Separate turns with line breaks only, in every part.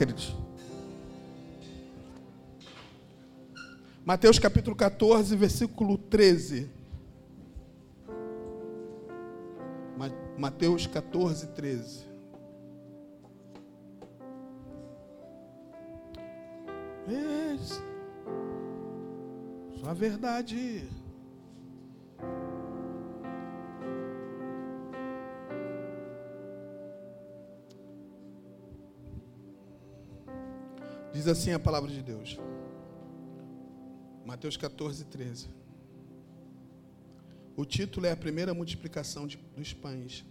queridos? Mateus capítulo 14, versículo 13. Mateus 14, 13. Esse. Só a verdade. Diz assim a palavra de Deus. Mateus 14, 13. O título é a primeira multiplicação de, dos pães.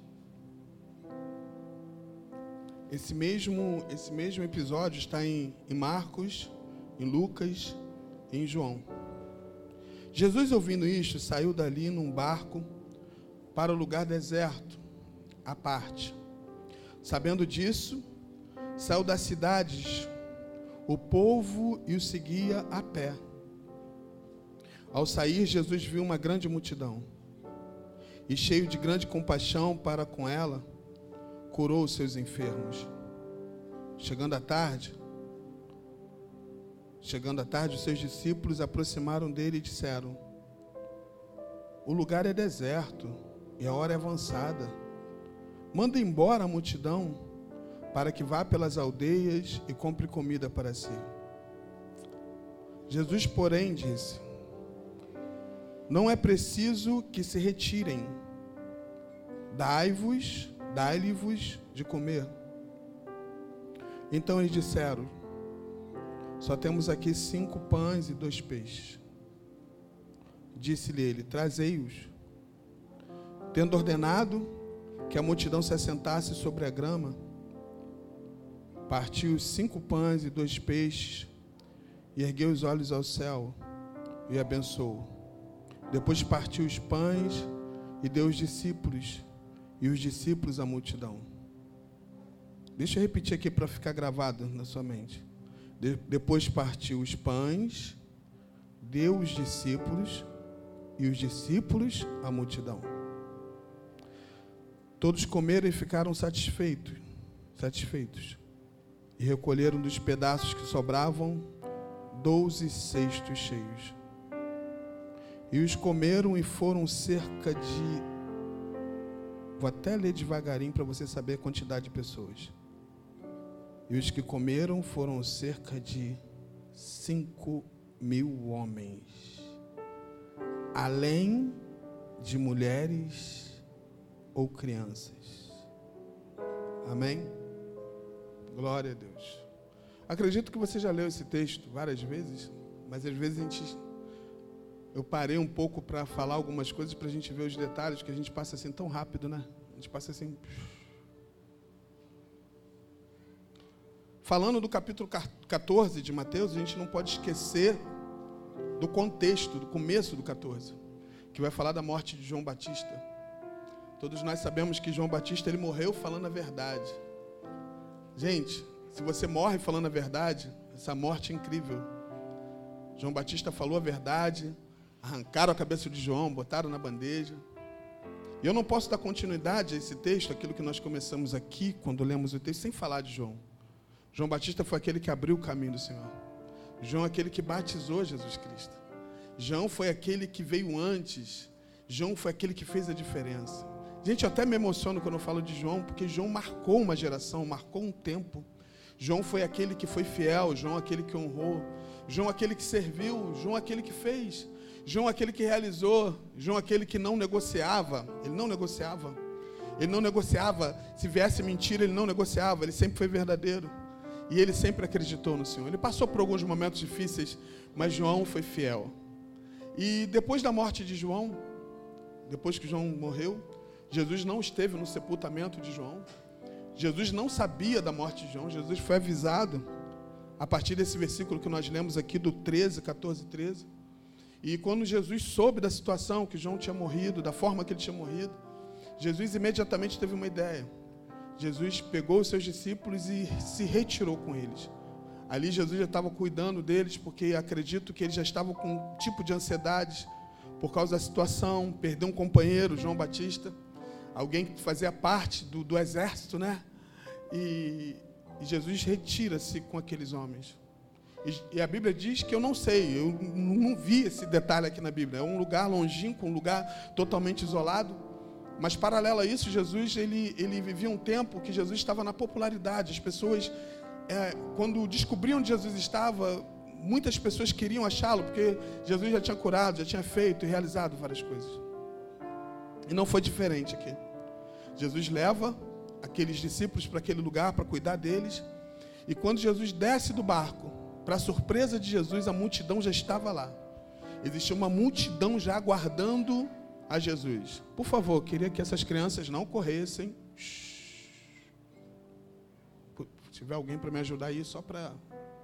Esse mesmo, esse mesmo episódio está em, em Marcos, em Lucas e em João. Jesus, ouvindo isto, saiu dali num barco para o lugar deserto, à parte. Sabendo disso, saiu das cidades o povo e o seguia a pé. Ao sair, Jesus viu uma grande multidão e, cheio de grande compaixão para com ela, curou os seus enfermos. Chegando à tarde, chegando à tarde, os seus discípulos aproximaram dele e disseram: O lugar é deserto e a hora é avançada. Manda embora a multidão para que vá pelas aldeias e compre comida para si. Jesus, porém, disse: Não é preciso que se retirem. Dai-vos, dai-lhe-vos de comer. Então eles disseram: Só temos aqui cinco pães e dois peixes. Disse-lhe ele: Trazei-os. Tendo ordenado que a multidão se assentasse sobre a grama, partiu cinco pães e dois peixes, e ergueu os olhos ao céu e abençoou. Depois partiu os pães e deu os discípulos, e os discípulos à multidão. Deixa eu repetir aqui para ficar gravado na sua mente. De, depois partiu os pães, deu os discípulos, e os discípulos à multidão. Todos comeram e ficaram satisfeitos. Satisfeitos e recolheram dos pedaços que sobravam doze cestos cheios. E os comeram e foram cerca de. Vou até ler devagarinho para você saber a quantidade de pessoas. E os que comeram foram cerca de cinco mil homens, além de mulheres ou crianças. Amém? Glória a Deus. Acredito que você já leu esse texto várias vezes, mas às vezes a gente. Eu parei um pouco para falar algumas coisas para a gente ver os detalhes, que a gente passa assim tão rápido, né? A gente passa assim. Falando do capítulo 14 de Mateus, a gente não pode esquecer do contexto, do começo do 14, que vai falar da morte de João Batista. Todos nós sabemos que João Batista ele morreu falando a verdade. Gente, se você morre falando a verdade, essa morte é incrível. João Batista falou a verdade, arrancaram a cabeça de João, botaram na bandeja. E eu não posso dar continuidade a esse texto, aquilo que nós começamos aqui, quando lemos o texto, sem falar de João. João Batista foi aquele que abriu o caminho do Senhor. João é aquele que batizou Jesus Cristo. João foi aquele que veio antes. João foi aquele que fez a diferença. Gente, eu até me emociono quando eu falo de João, porque João marcou uma geração, marcou um tempo. João foi aquele que foi fiel, João aquele que honrou, João aquele que serviu, João aquele que fez, João aquele que realizou, João aquele que não negociava, ele não negociava. Ele não negociava, se viesse mentira, ele não negociava, ele sempre foi verdadeiro. E ele sempre acreditou no Senhor. Ele passou por alguns momentos difíceis, mas João foi fiel. E depois da morte de João, depois que João morreu, Jesus não esteve no sepultamento de João. Jesus não sabia da morte de João. Jesus foi avisado a partir desse versículo que nós lemos aqui do 13, 14, 13. E quando Jesus soube da situação que João tinha morrido, da forma que ele tinha morrido, Jesus imediatamente teve uma ideia. Jesus pegou os seus discípulos e se retirou com eles. Ali Jesus já estava cuidando deles, porque acredito que eles já estavam com um tipo de ansiedade por causa da situação, perdeu um companheiro, João Batista alguém que fazia parte do, do exército, né? E E Jesus retira-se com aqueles homens. E a Bíblia diz que eu não sei, eu não vi esse detalhe aqui na Bíblia. É um lugar longínquo, um lugar totalmente isolado. Mas paralelo a isso, Jesus ele, ele vivia um tempo que Jesus estava na popularidade. As pessoas, é, quando descobriam onde Jesus estava, muitas pessoas queriam achá-lo, porque Jesus já tinha curado, já tinha feito e realizado várias coisas. E não foi diferente aqui. Jesus leva aqueles discípulos para aquele lugar para cuidar deles. E quando Jesus desce do barco, para surpresa de Jesus, a multidão já estava lá. Existia uma multidão já aguardando a Jesus. Por favor, queria que essas crianças não corressem. Se tiver alguém para me ajudar aí, só para.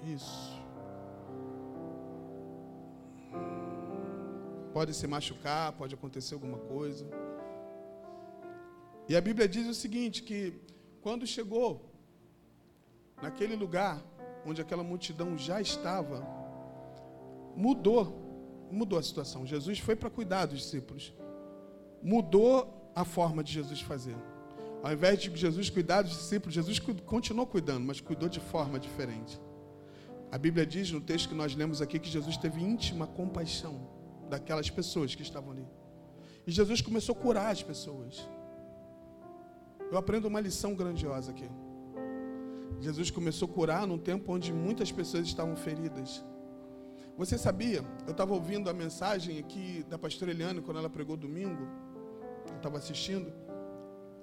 Isso. Pode se machucar, pode acontecer alguma coisa. E a Bíblia diz o seguinte: que quando chegou naquele lugar, onde aquela multidão já estava, mudou, mudou a situação. Jesus foi para cuidar dos discípulos. Mudou a forma de Jesus fazer. Ao invés de Jesus cuidar dos discípulos, Jesus continuou cuidando, mas cuidou de forma diferente. A Bíblia diz no texto que nós lemos aqui que Jesus teve íntima compaixão daquelas pessoas que estavam ali. E Jesus começou a curar as pessoas. Eu aprendo uma lição grandiosa aqui. Jesus começou a curar num tempo onde muitas pessoas estavam feridas. Você sabia? Eu estava ouvindo a mensagem aqui da pastora Eliane quando ela pregou domingo. Eu estava assistindo.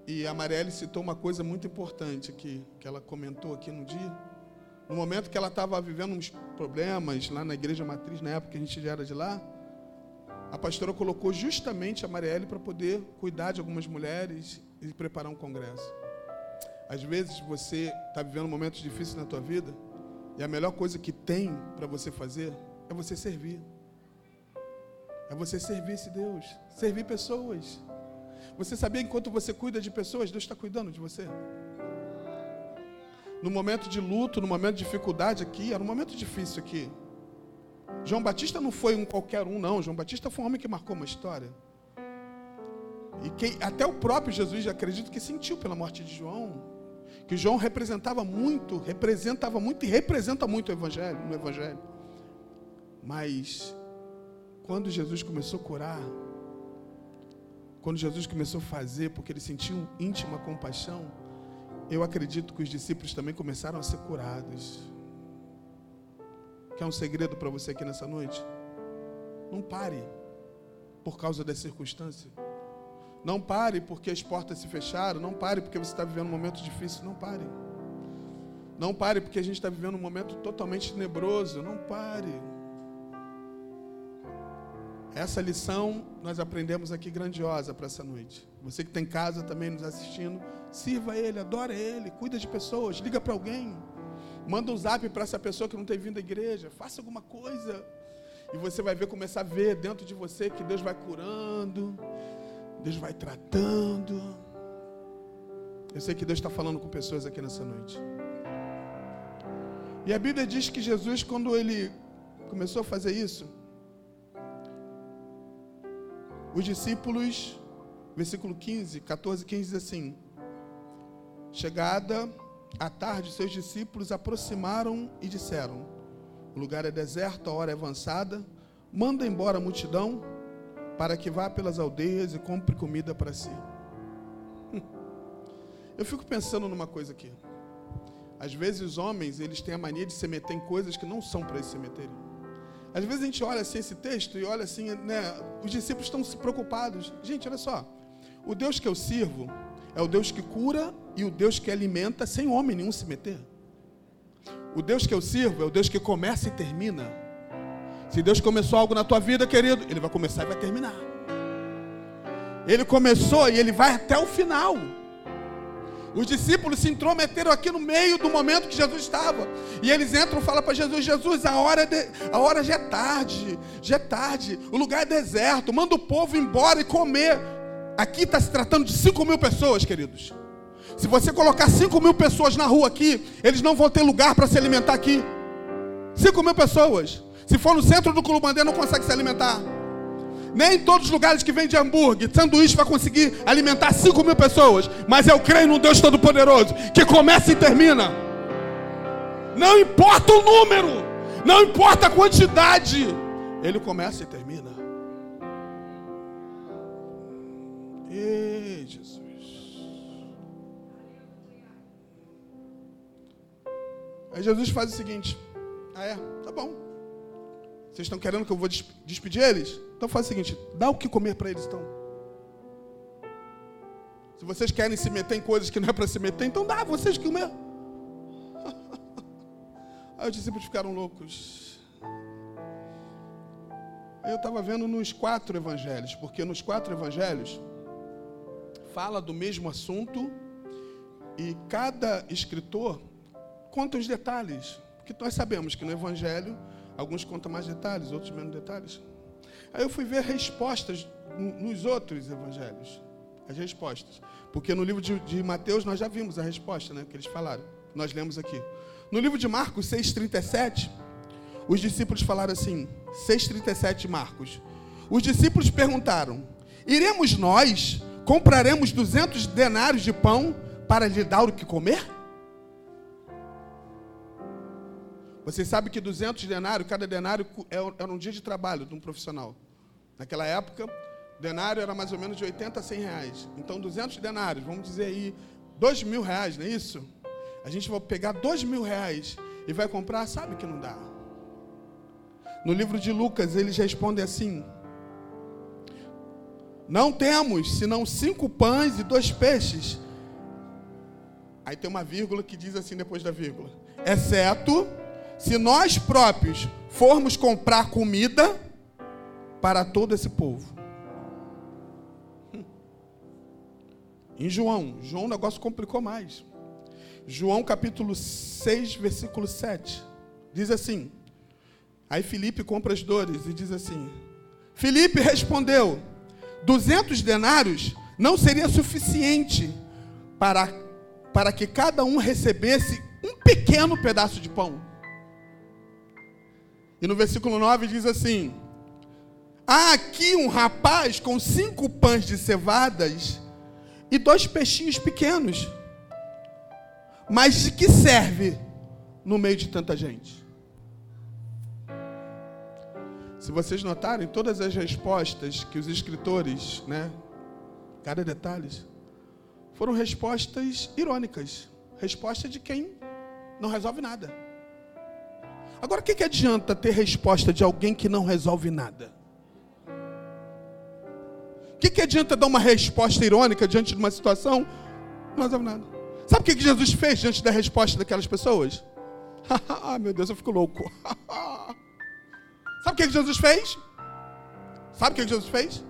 E a Marielle citou uma coisa muito importante aqui, que ela comentou aqui no dia. No momento que ela estava vivendo uns problemas lá na igreja matriz, na época que a gente já era de lá, a pastora colocou justamente a Marielle para poder cuidar de algumas mulheres e preparar um congresso. Às vezes você está vivendo momentos difíceis na tua vida e a melhor coisa que tem para você fazer é você servir. É você servir esse Deus, servir pessoas. Você sabia enquanto você cuida de pessoas, Deus está cuidando de você? No momento de luto, no momento de dificuldade aqui, era um momento difícil aqui. João Batista não foi um qualquer um, não. João Batista foi um homem que marcou uma história. E até o próprio Jesus, acredito que sentiu pela morte de João, que João representava muito, representava muito e representa muito o evangelho, no evangelho. Mas quando Jesus começou a curar, quando Jesus começou a fazer, porque ele sentiu íntima compaixão, eu acredito que os discípulos também começaram a ser curados. Quer um segredo para você aqui nessa noite? Não pare por causa das circunstâncias. Não pare porque as portas se fecharam. Não pare porque você está vivendo um momento difícil. Não pare. Não pare porque a gente está vivendo um momento totalmente tenebroso. Não pare. Essa lição nós aprendemos aqui grandiosa para essa noite. Você que está em casa também nos assistindo, sirva Ele, adora Ele, cuida de pessoas, liga para alguém, manda um zap para essa pessoa que não tem vindo à igreja, faça alguma coisa. E você vai ver, começar a ver dentro de você que Deus vai curando, Deus vai tratando. Eu sei que Deus está falando com pessoas aqui nessa noite. E a Bíblia diz que Jesus, quando ele começou a fazer isso, os discípulos, versículo 15, 14, 15 diz assim: Chegada a tarde, seus discípulos aproximaram e disseram: O lugar é deserto, a hora é avançada, manda embora a multidão para que vá pelas aldeias e compre comida para si. Eu fico pensando numa coisa aqui. Às vezes os homens, eles têm a mania de se meter em coisas que não são para eles se meterem. Às vezes a gente olha assim esse texto e olha assim, né, os discípulos estão se preocupados. Gente, olha só. O Deus que eu sirvo é o Deus que cura e o Deus que alimenta sem homem nenhum se meter. O Deus que eu sirvo é o Deus que começa e termina. Se Deus começou algo na tua vida, querido, Ele vai começar e vai terminar. Ele começou e Ele vai até o final. Os discípulos se intrometeram aqui no meio do momento que Jesus estava. E eles entram e falam para Jesus: Jesus, a hora, é de, a hora já é tarde, já é tarde, o lugar é deserto, manda o povo embora e comer. Aqui está se tratando de 5 mil pessoas, queridos. Se você colocar 5 mil pessoas na rua aqui, eles não vão ter lugar para se alimentar aqui. 5 mil pessoas. Se for no centro do Culumandê, não consegue se alimentar. Nem em todos os lugares que vende hambúrguer, sanduíche vai conseguir alimentar 5 mil pessoas. Mas eu creio num Deus Todo-Poderoso, que começa e termina. Não importa o número, não importa a quantidade, ele começa e termina. Ei, Jesus. Aí Jesus faz o seguinte: Ah, é? Tá bom. Vocês estão querendo que eu vou despedir eles? Então faz o seguinte: dá o que comer para eles, então. Se vocês querem se meter em coisas que não é para se meter, então dá, vocês que comer. Aí os discípulos ficaram loucos. Eu estava vendo nos quatro evangelhos, porque nos quatro evangelhos fala do mesmo assunto e cada escritor conta os detalhes. Porque nós sabemos que no evangelho alguns contam mais detalhes, outros menos detalhes. Aí eu fui ver respostas nos outros evangelhos. As respostas. Porque no livro de, de Mateus nós já vimos a resposta, né? Que eles falaram. Nós lemos aqui. No livro de Marcos 6,37, os discípulos falaram assim: 6,37 Marcos. Os discípulos perguntaram: Iremos nós, compraremos 200 denários de pão para lhe dar o que comer? Você sabe que 200 denários, cada denário é era um dia de trabalho de um profissional. Naquela época, denário era mais ou menos de 80 a 100 reais. Então, 200 denários, vamos dizer aí, 2 mil reais, não é isso? A gente vai pegar dois mil reais e vai comprar, sabe que não dá. No livro de Lucas, eles respondem assim: Não temos senão cinco pães e dois peixes. Aí tem uma vírgula que diz assim depois da vírgula: Exceto se nós próprios formos comprar comida para todo esse povo. Em João, João o negócio complicou mais. João capítulo 6, versículo 7. Diz assim: Aí Felipe compra as dores e diz assim: Felipe respondeu: 200 denários não seria suficiente para, para que cada um recebesse um pequeno pedaço de pão. E no versículo 9 diz assim: Há aqui um rapaz com cinco pães de cevadas e dois peixinhos pequenos. Mas de que serve no meio de tanta gente? Se vocês notarem, todas as respostas que os escritores, né, cada detalhe, foram respostas irônicas. Resposta de quem não resolve nada. Agora, o que, que adianta ter resposta de alguém que não resolve nada? O que, que adianta dar uma resposta irônica diante de uma situação? Não resolve nada. Sabe o que Jesus fez diante da resposta daquelas pessoas? ah, meu Deus, eu fico louco. Sabe o que Jesus fez? Sabe o que Jesus fez?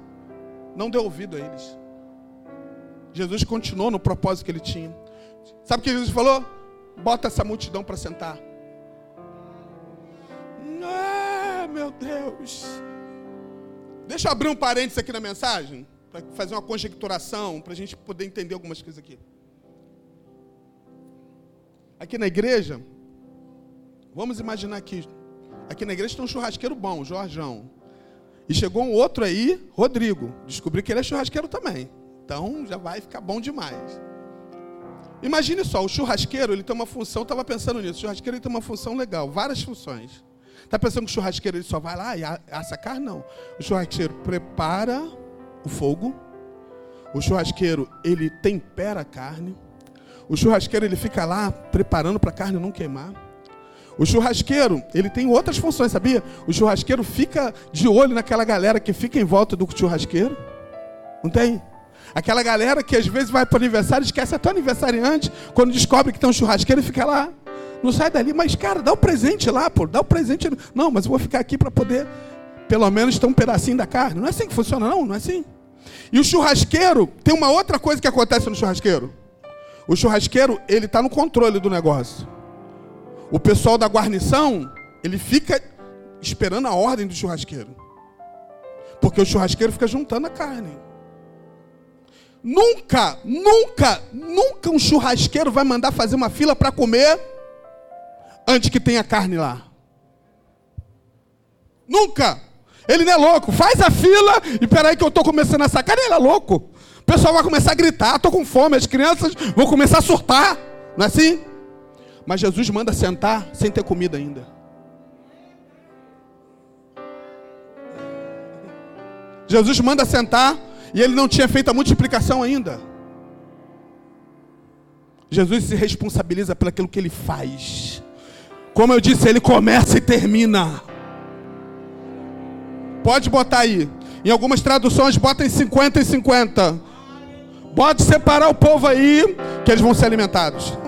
Não deu ouvido a eles. Jesus continuou no propósito que ele tinha. Sabe o que Jesus falou? Bota essa multidão para sentar. Meu Deus. Deixa eu abrir um parênteses aqui na mensagem, para fazer uma conjecturação, para a gente poder entender algumas coisas aqui. Aqui na igreja, vamos imaginar aqui. Aqui na igreja tem um churrasqueiro bom, Jorjão. E chegou um outro aí, Rodrigo. Descobri que ele é churrasqueiro também. Então já vai ficar bom demais. Imagine só, o churrasqueiro ele tem uma função, estava pensando nisso. O churrasqueiro ele tem uma função legal, várias funções. Está pensando que o churrasqueiro ele só vai lá e assa carne? Não. O churrasqueiro prepara o fogo. O churrasqueiro ele tempera a carne. O churrasqueiro ele fica lá preparando para a carne não queimar. O churrasqueiro, ele tem outras funções, sabia? O churrasqueiro fica de olho naquela galera que fica em volta do churrasqueiro. Não tem? Aquela galera que às vezes vai para o aniversário, esquece até o aniversariante, quando descobre que tem um churrasqueiro fica lá. Não sai dali, mas cara, dá o um presente lá, pô, dá o um presente. Não, mas eu vou ficar aqui para poder, pelo menos, ter um pedacinho da carne. Não é assim que funciona, não, não é assim. E o churrasqueiro, tem uma outra coisa que acontece no churrasqueiro. O churrasqueiro, ele está no controle do negócio. O pessoal da guarnição, ele fica esperando a ordem do churrasqueiro. Porque o churrasqueiro fica juntando a carne. Nunca, nunca, nunca um churrasqueiro vai mandar fazer uma fila para comer antes que tenha carne lá. Nunca. Ele não é louco. Faz a fila e peraí que eu estou começando essa carne. Ele é louco. O pessoal vai começar a gritar, estou com fome, as crianças vão começar a surtar. Não é assim? Mas Jesus manda sentar sem ter comida ainda. Jesus manda sentar e ele não tinha feito a multiplicação ainda. Jesus se responsabiliza pelo aquilo que ele faz. Como eu disse, ele começa e termina. Pode botar aí. Em algumas traduções, bota em 50 e 50. Pode separar o povo aí, que eles vão ser alimentados.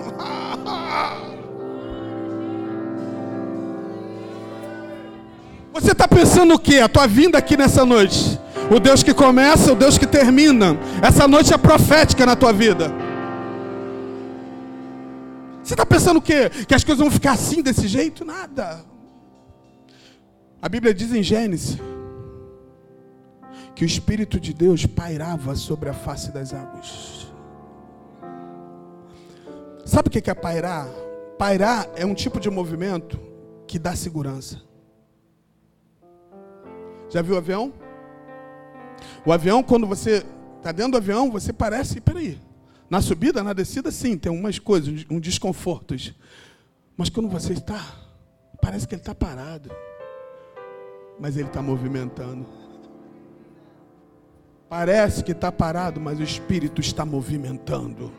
Você está pensando o que? A tua vinda aqui nessa noite. O Deus que começa, o Deus que termina. Essa noite é profética na tua vida. Você está pensando o quê? Que as coisas vão ficar assim, desse jeito? Nada. A Bíblia diz em Gênesis que o Espírito de Deus pairava sobre a face das águas. Sabe o que é pairar? Pairar é um tipo de movimento que dá segurança. Já viu o avião? O avião, quando você está dentro do avião, você parece. Peraí. Na subida, na descida, sim, tem umas coisas, um desconfortos. Mas quando você está, parece que ele está parado. Mas ele está movimentando. Parece que está parado, mas o Espírito está movimentando.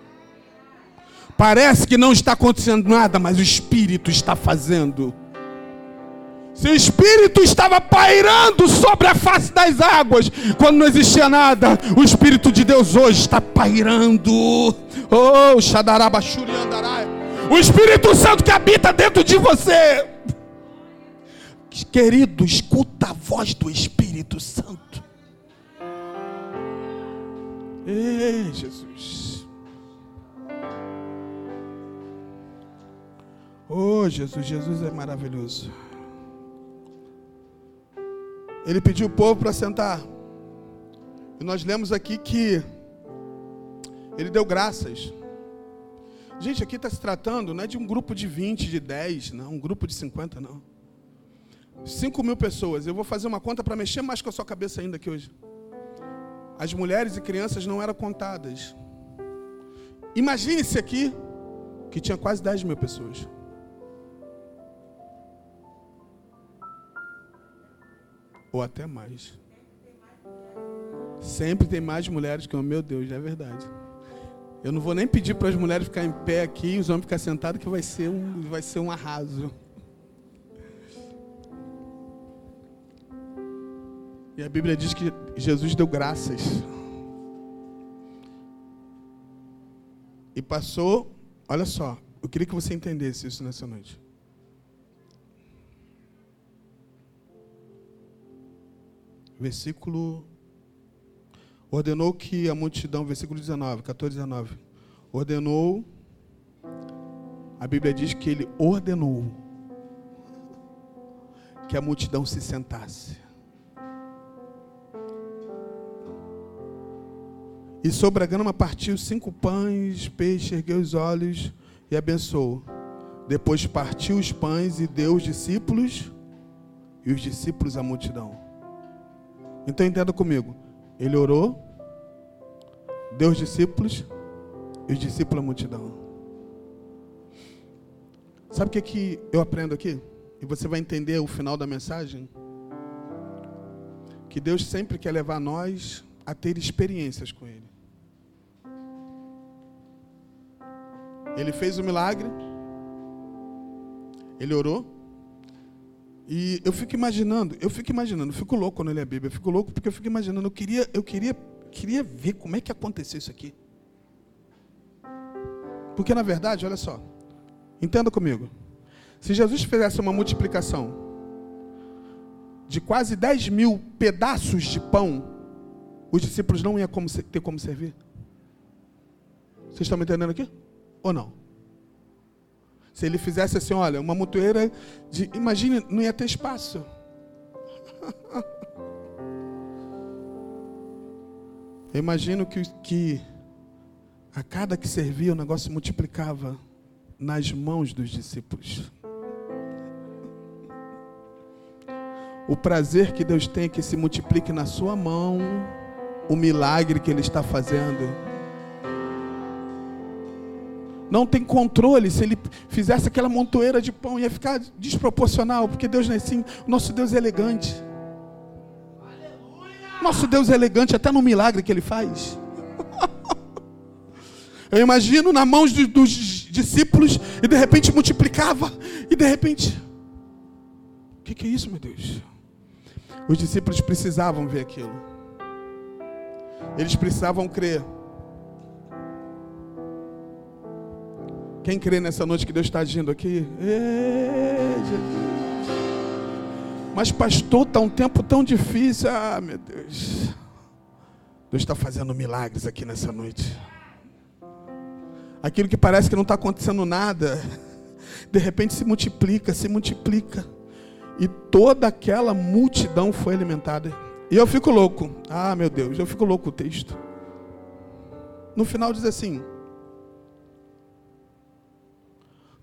Parece que não está acontecendo nada, mas o Espírito está fazendo. Se o Espírito estava pairando sobre a face das águas, quando não existia nada, o Espírito de Deus hoje está pairando. Oh, Shadarabashuri Andarai. O Espírito Santo que habita dentro de você. Querido, escuta a voz do Espírito Santo. Ei, Jesus. Oh, Jesus, Jesus é maravilhoso. Ele pediu o povo para sentar. E nós lemos aqui que ele deu graças. Gente, aqui está se tratando não é de um grupo de 20, de 10, não, um grupo de 50, não. 5 mil pessoas. Eu vou fazer uma conta para mexer mais com a sua cabeça ainda aqui hoje as mulheres e crianças não eram contadas. Imagine-se aqui que tinha quase 10 mil pessoas. Ou até mais. Sempre tem mais mulheres que homens. Meu Deus, é verdade. Eu não vou nem pedir para as mulheres ficarem em pé aqui e os homens ficarem sentados, que vai ser um, vai ser um arraso. E a Bíblia diz que Jesus deu graças. E passou, olha só, eu queria que você entendesse isso nessa noite. Versículo. Ordenou que a multidão, versículo 19, 14, 19. Ordenou, a Bíblia diz que ele ordenou que a multidão se sentasse. E sobre a grama partiu cinco pães, peixe, ergueu os olhos e abençoou. Depois partiu os pães e deu os discípulos, e os discípulos à multidão. Então entenda comigo. Ele orou, deu os discípulos, e os discípulos à multidão. Sabe o que, que eu aprendo aqui? E você vai entender o final da mensagem? Que Deus sempre quer levar nós a ter experiências com Ele. Ele fez o milagre. Ele orou. E eu fico imaginando, eu fico imaginando, eu fico louco quando eu leio a Bíblia, eu fico louco porque eu fico imaginando, eu queria, eu queria, queria ver como é que aconteceu isso aqui. Porque na verdade, olha só, entenda comigo. Se Jesus fizesse uma multiplicação de quase 10 mil pedaços de pão, os discípulos não iam ter como servir. Vocês estão me entendendo aqui? Ou não? Se ele fizesse assim, olha, uma montoeira de. Imagine, não ia ter espaço. Eu imagino que, que a cada que servia o negócio multiplicava nas mãos dos discípulos. O prazer que Deus tem é que se multiplique na sua mão o milagre que Ele está fazendo não tem controle. Se ele fizesse aquela montoeira de pão, ia ficar desproporcional, porque Deus não é assim. Nosso Deus é elegante. Nosso Deus é elegante até no milagre que ele faz. Eu imagino na mão dos discípulos e de repente multiplicava e de repente, o que, que é isso, meu Deus? Os discípulos precisavam ver aquilo. Eles precisavam crer. Quem crê nessa noite que Deus está agindo aqui? Mas, pastor, está um tempo tão difícil. Ah, meu Deus. Deus está fazendo milagres aqui nessa noite. Aquilo que parece que não está acontecendo nada, de repente se multiplica, se multiplica. E toda aquela multidão foi alimentada. E eu fico louco. Ah, meu Deus, eu fico louco o texto. No final diz assim: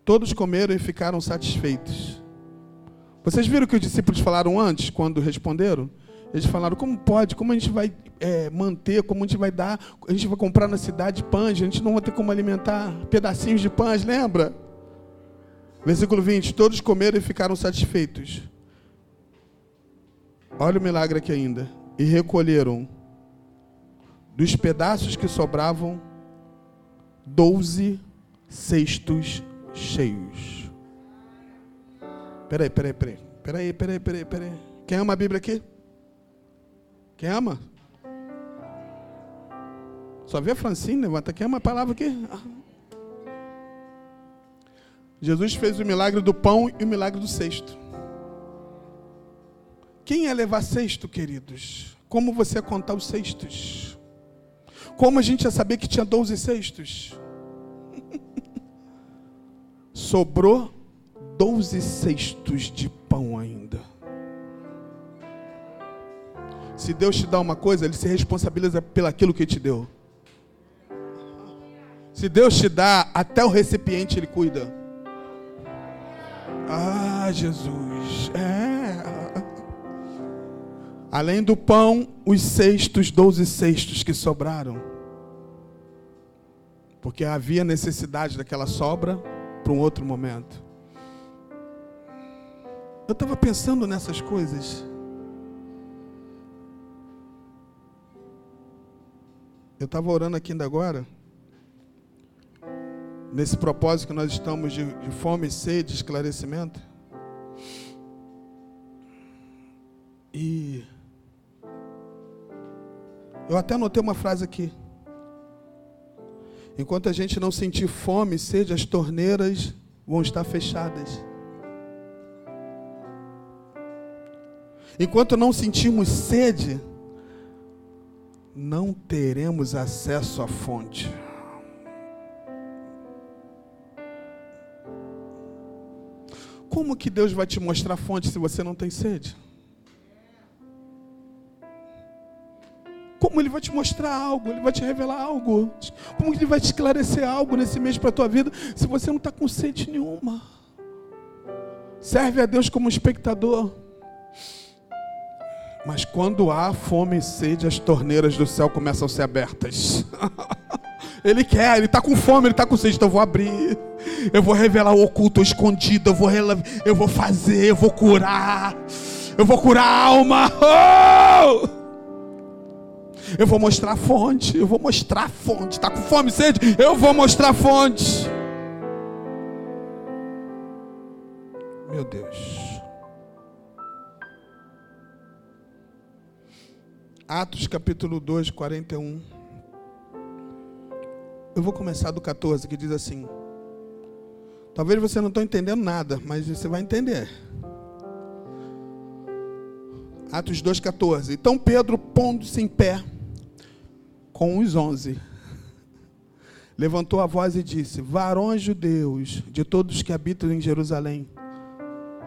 Todos comeram e ficaram satisfeitos. Vocês viram o que os discípulos falaram antes, quando responderam? Eles falaram: como pode? Como a gente vai é, manter? Como a gente vai dar? A gente vai comprar na cidade pães, a gente não vai ter como alimentar pedacinhos de pães, lembra? Versículo 20: Todos comeram e ficaram satisfeitos. Olha o milagre aqui ainda. E recolheram dos pedaços que sobravam doze cestos cheios. Peraí, peraí, peraí. Peraí, peraí, peraí, peraí. Quem ama a Bíblia aqui? Quem ama? Só vê a Francine, levanta. Quem ama a palavra aqui? Ah. Jesus fez o milagre do pão e o milagre do cesto. Quem é levar cesto, queridos? Como você ia contar os cestos? Como a gente ia saber que tinha 12 cestos? Sobrou doze cestos de pão ainda. Se Deus te dá uma coisa, Ele se responsabiliza pelaquilo que te deu. Se Deus te dá, até o recipiente Ele cuida. Ah, Jesus. É. Além do pão, os cestos, doze cestos que sobraram. Porque havia necessidade daquela sobra para um outro momento. Eu estava pensando nessas coisas. Eu estava orando aqui ainda agora. Nesse propósito que nós estamos de, de fome, sede, esclarecimento. E eu até anotei uma frase aqui. Enquanto a gente não sentir fome e sede, as torneiras vão estar fechadas. Enquanto não sentirmos sede, não teremos acesso à fonte. Como que Deus vai te mostrar fonte se você não tem sede? Como Ele vai te mostrar algo, Ele vai te revelar algo. Como Ele vai te esclarecer algo nesse mês para a tua vida, se você não está com sede nenhuma. Serve a Deus como espectador. Mas quando há fome e sede, as torneiras do céu começam a ser abertas. ele quer, ele está com fome, ele está com sede, então eu vou abrir. Eu vou revelar o oculto, o escondido, eu vou, eu vou fazer, eu vou curar. Eu vou curar a alma. Oh! Eu vou mostrar a fonte. Eu vou mostrar a fonte. Está com fome, sede? Eu vou mostrar a fonte. Meu Deus. Atos capítulo 2, 41. Eu vou começar do 14, que diz assim. Talvez você não esteja entendendo nada, mas você vai entender. Atos 2,14. Então Pedro, pondo-se em pé, com os onze, levantou a voz e disse: Varões judeus, de todos que habitam em Jerusalém,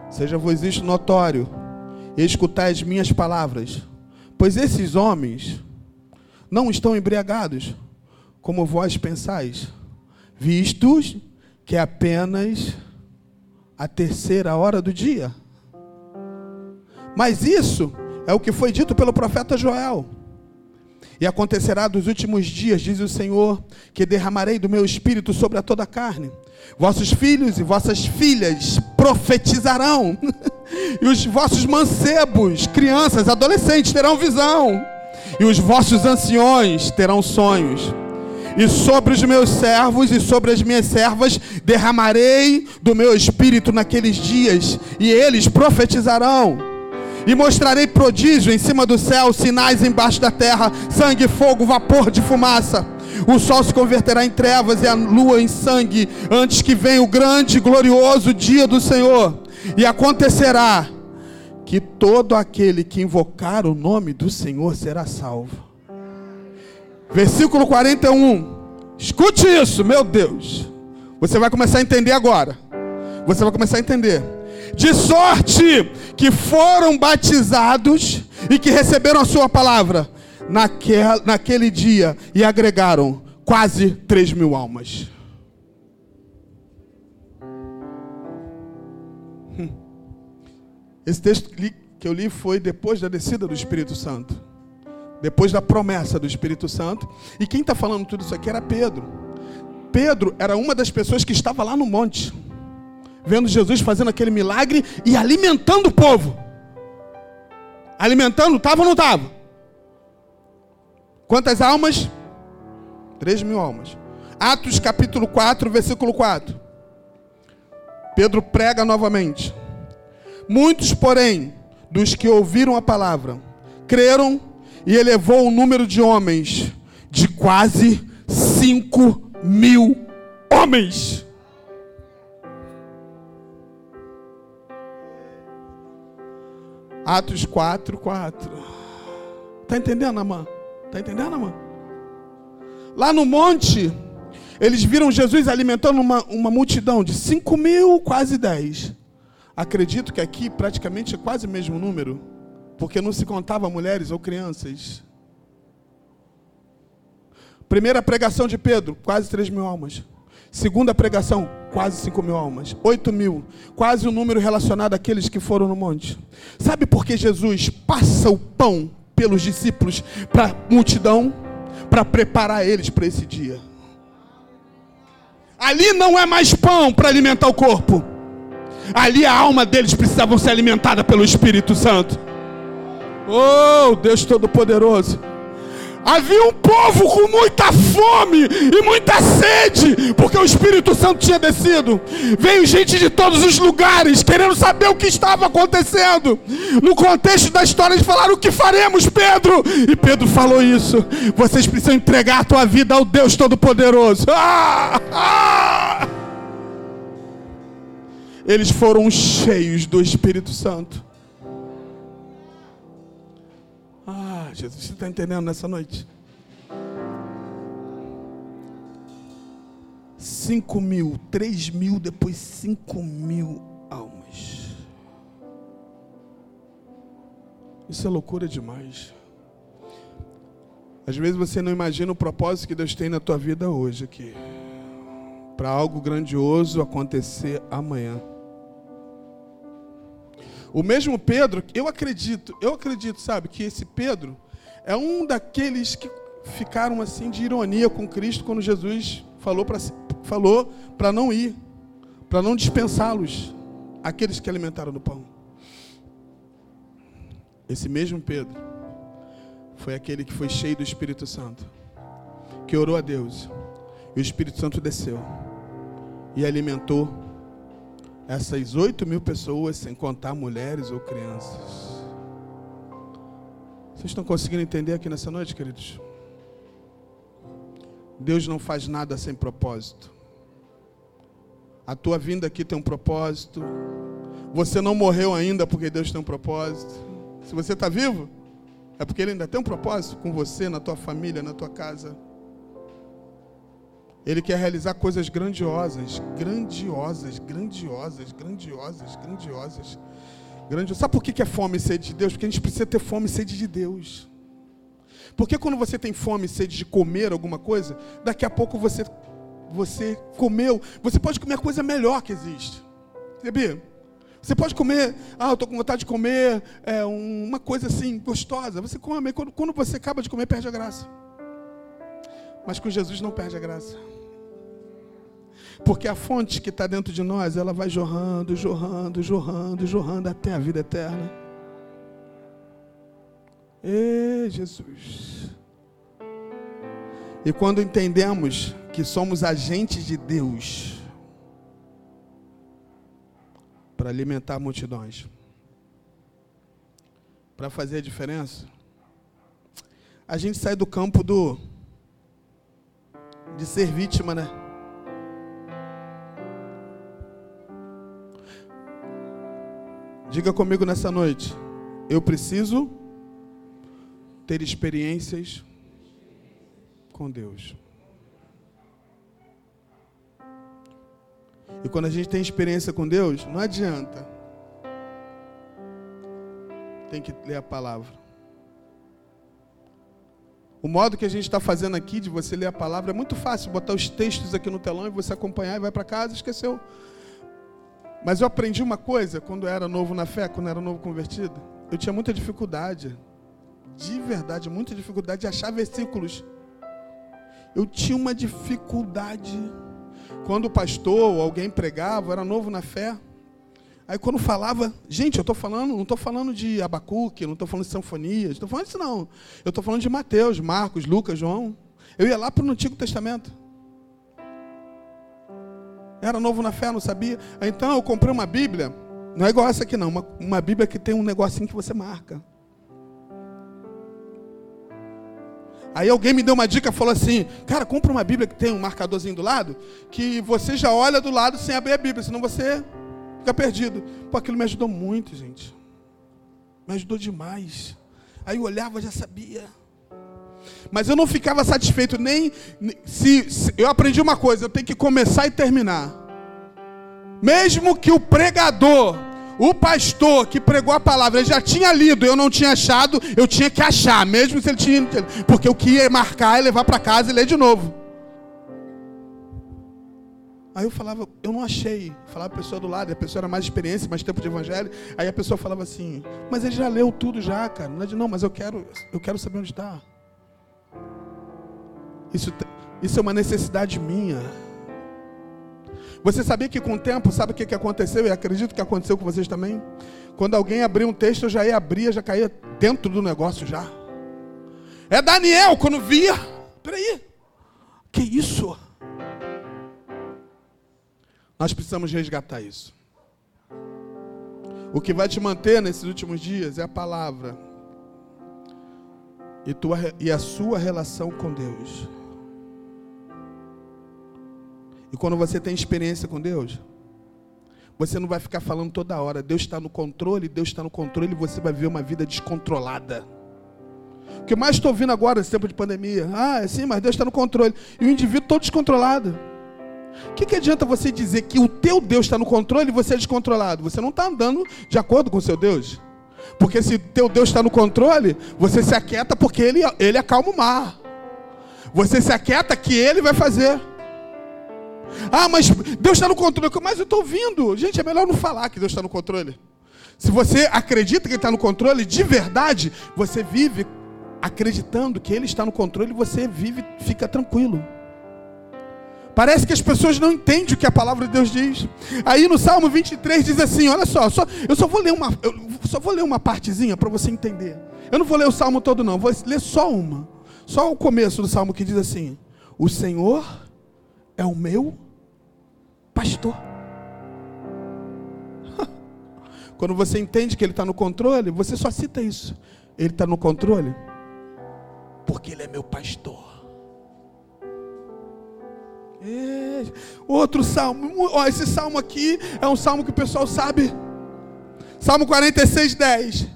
seja-vos isto notório, e escutai as minhas palavras, pois esses homens não estão embriagados, como vós pensais, vistos que é apenas a terceira hora do dia. Mas isso é o que foi dito pelo profeta Joel. E acontecerá dos últimos dias, diz o Senhor, que derramarei do meu espírito sobre a toda a carne. Vossos filhos e vossas filhas profetizarão, e os vossos mancebos, crianças, adolescentes terão visão, e os vossos anciões terão sonhos. E sobre os meus servos e sobre as minhas servas derramarei do meu espírito naqueles dias, e eles profetizarão. E mostrarei prodígio em cima do céu, sinais embaixo da terra, sangue, fogo, vapor de fumaça. O sol se converterá em trevas e a lua em sangue, antes que venha o grande e glorioso dia do Senhor. E acontecerá que todo aquele que invocar o nome do Senhor será salvo. Versículo 41. Escute isso, meu Deus. Você vai começar a entender agora. Você vai começar a entender de sorte que foram batizados e que receberam a sua palavra naquele, naquele dia e agregaram quase 3 mil almas. Hum. Esse texto que eu li foi depois da descida do Espírito Santo, depois da promessa do Espírito Santo. E quem está falando tudo isso aqui era Pedro. Pedro era uma das pessoas que estava lá no monte vendo Jesus fazendo aquele milagre e alimentando o povo. Alimentando, estava ou não estava? Quantas almas? Três mil almas. Atos capítulo 4, versículo 4. Pedro prega novamente. Muitos, porém, dos que ouviram a palavra, creram e elevou o número de homens de quase cinco mil homens. Atos 4, 4. Está entendendo, amã? Está entendendo, amã? Lá no monte, eles viram Jesus alimentando uma, uma multidão de 5 mil, quase 10. Acredito que aqui praticamente é quase o mesmo número, porque não se contava mulheres ou crianças. Primeira pregação de Pedro, quase 3 mil almas. Segunda pregação, quase 5 mil almas. 8 mil, quase o número relacionado àqueles que foram no monte. Sabe por que Jesus passa o pão pelos discípulos para a multidão? Para preparar eles para esse dia. Ali não é mais pão para alimentar o corpo. Ali a alma deles precisavam ser alimentada pelo Espírito Santo. Oh, Deus Todo-Poderoso. Havia um povo com muita fome e muita sede, porque o Espírito Santo tinha descido. Veio gente de todos os lugares querendo saber o que estava acontecendo. No contexto da história, eles falaram: O que faremos, Pedro? E Pedro falou isso: Vocês precisam entregar a tua vida ao Deus Todo-Poderoso. Ah! Ah! Eles foram cheios do Espírito Santo. Jesus. Você está entendendo nessa noite? Cinco mil, três mil, depois cinco mil almas. Isso é loucura demais. Às vezes você não imagina o propósito que Deus tem na tua vida hoje aqui. Para algo grandioso acontecer amanhã. O mesmo Pedro, eu acredito, eu acredito, sabe, que esse Pedro, é um daqueles que ficaram assim de ironia com Cristo quando Jesus falou para falou para não ir, para não dispensá-los, aqueles que alimentaram do pão. Esse mesmo Pedro foi aquele que foi cheio do Espírito Santo, que orou a Deus, e o Espírito Santo desceu e alimentou essas oito mil pessoas, sem contar mulheres ou crianças. Vocês estão conseguindo entender aqui nessa noite, queridos? Deus não faz nada sem propósito. A tua vinda aqui tem um propósito. Você não morreu ainda porque Deus tem um propósito. Se você está vivo, é porque Ele ainda tem um propósito com você, na tua família, na tua casa. Ele quer realizar coisas grandiosas, grandiosas, grandiosas, grandiosas, grandiosas. Grande. Sabe por que é fome e sede de Deus? Porque a gente precisa ter fome e sede de Deus. Porque quando você tem fome e sede de comer alguma coisa, daqui a pouco você, você comeu, você pode comer a coisa melhor que existe. Sabia? Você pode comer, ah, eu estou com vontade de comer é, uma coisa assim, gostosa. Você come, quando, quando você acaba de comer, perde a graça. Mas com Jesus não perde a graça. Porque a fonte que está dentro de nós, ela vai jorrando, jorrando, jorrando, jorrando até a vida eterna. Ê, Jesus. E quando entendemos que somos agentes de Deus para alimentar multidões, para fazer a diferença, a gente sai do campo do de ser vítima, né? Diga comigo nessa noite. Eu preciso ter experiências com Deus. E quando a gente tem experiência com Deus, não adianta. Tem que ler a palavra. O modo que a gente está fazendo aqui de você ler a palavra é muito fácil. Botar os textos aqui no telão e você acompanhar e vai para casa, esqueceu. Mas eu aprendi uma coisa quando eu era novo na fé, quando eu era novo convertido. Eu tinha muita dificuldade, de verdade, muita dificuldade de achar versículos. Eu tinha uma dificuldade. Quando o pastor ou alguém pregava, eu era novo na fé. Aí quando falava, gente, eu estou falando, não estou falando de Abacuque, não estou falando de Sanfonias, estou falando disso não. Eu estou falando de Mateus, Marcos, Lucas, João. Eu ia lá para o Antigo Testamento. Era novo na fé, não sabia. Então eu comprei uma Bíblia, não é igual essa aqui não, uma, uma Bíblia que tem um negocinho que você marca. Aí alguém me deu uma dica, falou assim: Cara, compra uma Bíblia que tem um marcadorzinho do lado, que você já olha do lado sem abrir a Bíblia, senão você fica perdido. Pô, aquilo me ajudou muito, gente. Me ajudou demais. Aí eu olhava, já sabia. Mas eu não ficava satisfeito nem se, se, eu aprendi uma coisa, eu tenho que começar e terminar. Mesmo que o pregador, o pastor que pregou a palavra, ele já tinha lido, eu não tinha achado, eu tinha que achar, mesmo se ele tinha, porque eu queria marcar e levar para casa e ler de novo. Aí eu falava, eu não achei. Falava a pessoa do lado, a pessoa era mais experiência, mais tempo de evangelho. Aí a pessoa falava assim, mas ele já leu tudo já, cara. Não, é não mas eu quero, eu quero saber onde está. Isso, isso é uma necessidade minha. Você sabia que com o tempo, sabe o que, que aconteceu? E acredito que aconteceu com vocês também. Quando alguém abria um texto, eu já ia abrir, já caía dentro do negócio já. É Daniel, quando via. Peraí, que isso? Nós precisamos resgatar isso. O que vai te manter nesses últimos dias é a palavra e, tua, e a sua relação com Deus. E quando você tem experiência com Deus, você não vai ficar falando toda hora. Deus está no controle, Deus está no controle, você vai viver uma vida descontrolada. O que mais estou ouvindo agora nesse tempo de pandemia? Ah, é sim, mas Deus está no controle. E o indivíduo todo descontrolado. O que, que adianta você dizer que o teu Deus está no controle e você é descontrolado? Você não está andando de acordo com o seu Deus. Porque se teu Deus está no controle, você se aquieta porque ele, ele acalma o mar. Você se aquieta que ele vai fazer. Ah, mas Deus está no controle. Mas eu estou ouvindo. Gente, é melhor não falar que Deus está no controle. Se você acredita que está no controle, de verdade, você vive acreditando que Ele está no controle, você vive, fica tranquilo. Parece que as pessoas não entendem o que a palavra de Deus diz. Aí no Salmo 23 diz assim: olha só, só eu só vou ler uma, eu só vou ler uma partezinha para você entender. Eu não vou ler o salmo todo, não, vou ler só uma. Só o começo do salmo que diz assim: O Senhor é o meu pastor. Quando você entende que Ele está no controle, você só cita isso. Ele está no controle porque Ele é meu pastor. Outro salmo, ó, esse salmo aqui é um salmo que o pessoal sabe. Salmo 46, 10.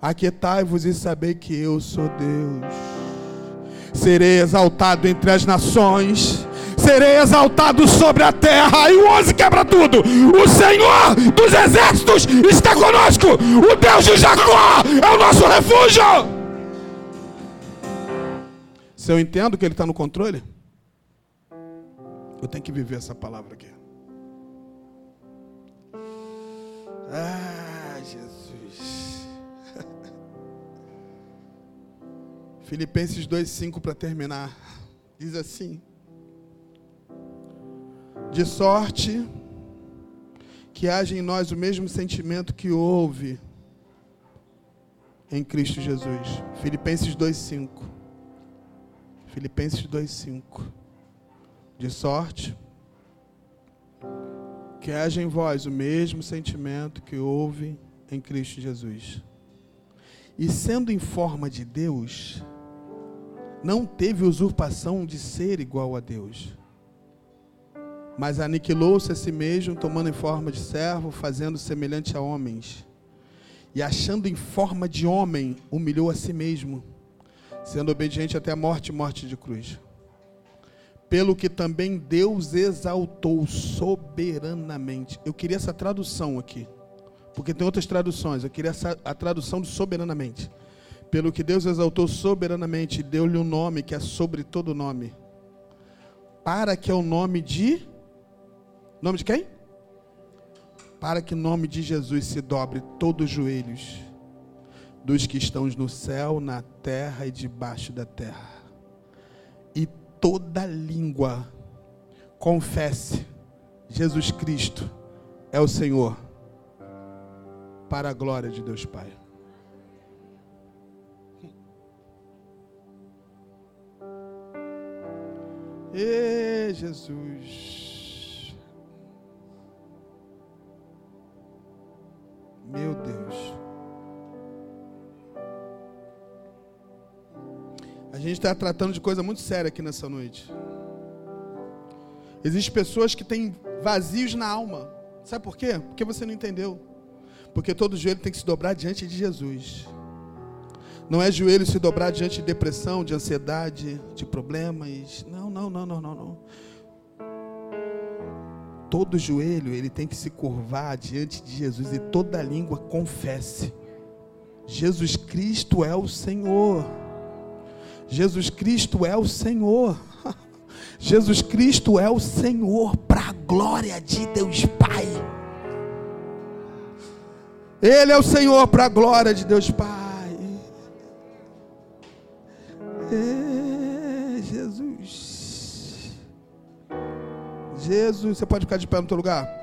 Aquietai-vos e sabei que eu sou Deus. Serei exaltado entre as nações serei exaltado sobre a terra. E o 11 quebra tudo. O Senhor dos exércitos está conosco. O Deus de Jacó é o nosso refúgio. Se eu entendo que Ele está no controle, eu tenho que viver essa palavra aqui. Ah, Jesus. Filipenses 2,5 para terminar. Diz assim: De sorte que haja em nós o mesmo sentimento que houve em Cristo Jesus. Filipenses 2,5. Filipenses 2,5. De sorte que haja em vós o mesmo sentimento que houve em Cristo Jesus. E sendo em forma de Deus, não teve usurpação de ser igual a Deus, mas aniquilou-se a si mesmo, tomando em forma de servo, fazendo semelhante a homens. E achando em forma de homem, humilhou a si mesmo, sendo obediente até a morte morte de cruz. Pelo que também Deus exaltou soberanamente. Eu queria essa tradução aqui, porque tem outras traduções. Eu queria essa, a tradução de soberanamente. Pelo que Deus exaltou soberanamente deu-lhe um nome que é sobre todo nome, para que é o nome de. Nome de quem? Para que o nome de Jesus se dobre todos os joelhos dos que estão no céu, na terra e debaixo da terra. Toda língua confesse: Jesus Cristo é o Senhor, para a glória de Deus Pai. E Jesus. Está tratando de coisa muito séria aqui nessa noite. Existem pessoas que têm vazios na alma. Sabe por quê? Porque você não entendeu. Porque todo joelho tem que se dobrar diante de Jesus. Não é joelho se dobrar diante de depressão, de ansiedade, de problemas. Não, não, não, não, não, não. Todo joelho ele tem que se curvar diante de Jesus e toda língua confesse. Jesus Cristo é o Senhor. Jesus Cristo é o Senhor. Jesus Cristo é o Senhor para a glória de Deus Pai. Ele é o Senhor para a glória de Deus Pai. É, Jesus. Jesus, você pode ficar de pé no teu lugar?